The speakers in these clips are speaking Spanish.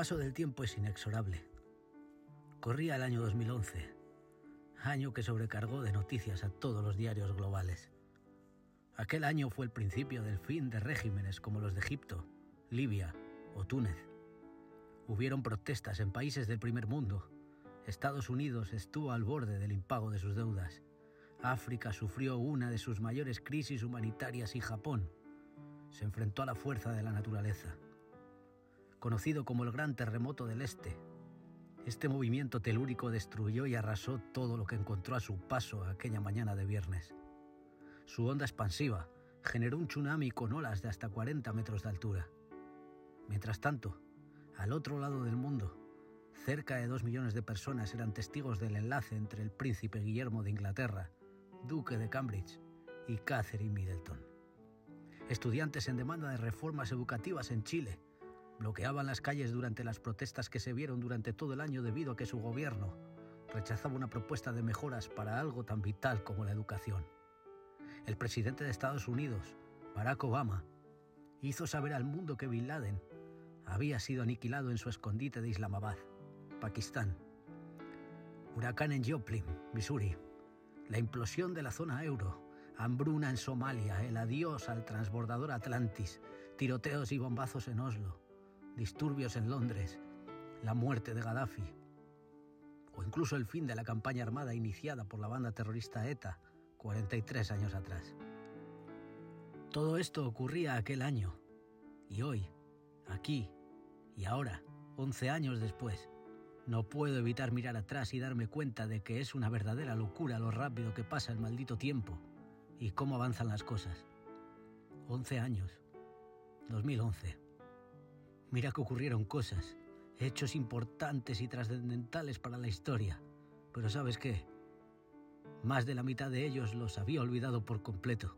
paso del tiempo es inexorable. Corría el año 2011, año que sobrecargó de noticias a todos los diarios globales. Aquel año fue el principio del fin de regímenes como los de Egipto, Libia o Túnez. Hubieron protestas en países del primer mundo. Estados Unidos estuvo al borde del impago de sus deudas. África sufrió una de sus mayores crisis humanitarias y Japón se enfrentó a la fuerza de la naturaleza. Conocido como el Gran Terremoto del Este, este movimiento telúrico destruyó y arrasó todo lo que encontró a su paso aquella mañana de viernes. Su onda expansiva generó un tsunami con olas de hasta 40 metros de altura. Mientras tanto, al otro lado del mundo, cerca de dos millones de personas eran testigos del enlace entre el príncipe Guillermo de Inglaterra, duque de Cambridge, y Catherine Middleton. Estudiantes en demanda de reformas educativas en Chile bloqueaban las calles durante las protestas que se vieron durante todo el año debido a que su gobierno rechazaba una propuesta de mejoras para algo tan vital como la educación. El presidente de Estados Unidos, Barack Obama, hizo saber al mundo que Bin Laden había sido aniquilado en su escondite de Islamabad, Pakistán. Huracán en Joplin, Missouri. La implosión de la zona euro. Hambruna en Somalia. El adiós al transbordador Atlantis. Tiroteos y bombazos en Oslo disturbios en Londres, la muerte de Gaddafi o incluso el fin de la campaña armada iniciada por la banda terrorista ETA 43 años atrás. Todo esto ocurría aquel año y hoy, aquí y ahora, 11 años después, no puedo evitar mirar atrás y darme cuenta de que es una verdadera locura lo rápido que pasa el maldito tiempo y cómo avanzan las cosas. 11 años. 2011. Mira que ocurrieron cosas, hechos importantes y trascendentales para la historia. Pero ¿sabes qué? Más de la mitad de ellos los había olvidado por completo.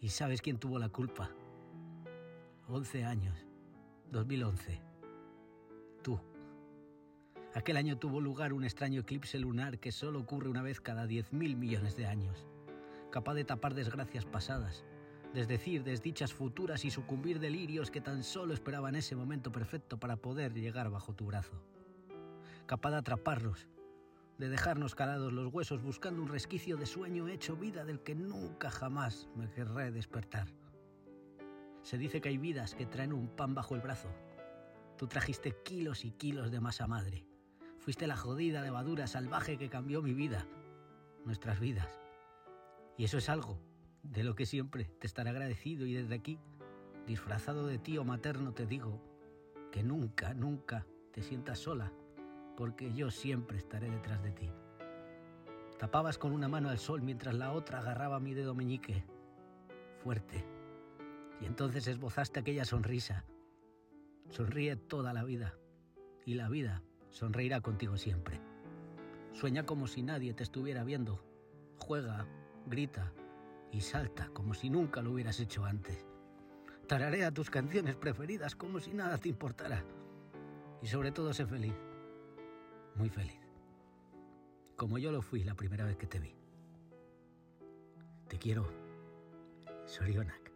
¿Y sabes quién tuvo la culpa? 11 años. 2011. Tú. Aquel año tuvo lugar un extraño eclipse lunar que solo ocurre una vez cada 10.000 millones de años, capaz de tapar desgracias pasadas, desdecir desdichas futuras y sucumbir delirios que tan solo esperaban ese momento perfecto para poder llegar bajo tu brazo. Capaz de atraparlos, de dejarnos calados los huesos buscando un resquicio de sueño hecho vida del que nunca jamás me querré despertar. Se dice que hay vidas que traen un pan bajo el brazo. Tú trajiste kilos y kilos de masa madre. Fuiste la jodida levadura salvaje que cambió mi vida, nuestras vidas. Y eso es algo de lo que siempre te estaré agradecido y desde aquí, disfrazado de tío materno, te digo que nunca, nunca te sientas sola, porque yo siempre estaré detrás de ti. Tapabas con una mano al sol mientras la otra agarraba mi dedo meñique, fuerte, y entonces esbozaste aquella sonrisa. Sonríe toda la vida, y la vida sonreirá contigo siempre. Sueña como si nadie te estuviera viendo. Juega, grita, y salta como si nunca lo hubieras hecho antes. Tararea tus canciones preferidas como si nada te importara. Y sobre todo sé feliz, muy feliz, como yo lo fui la primera vez que te vi. Te quiero, Sorionak.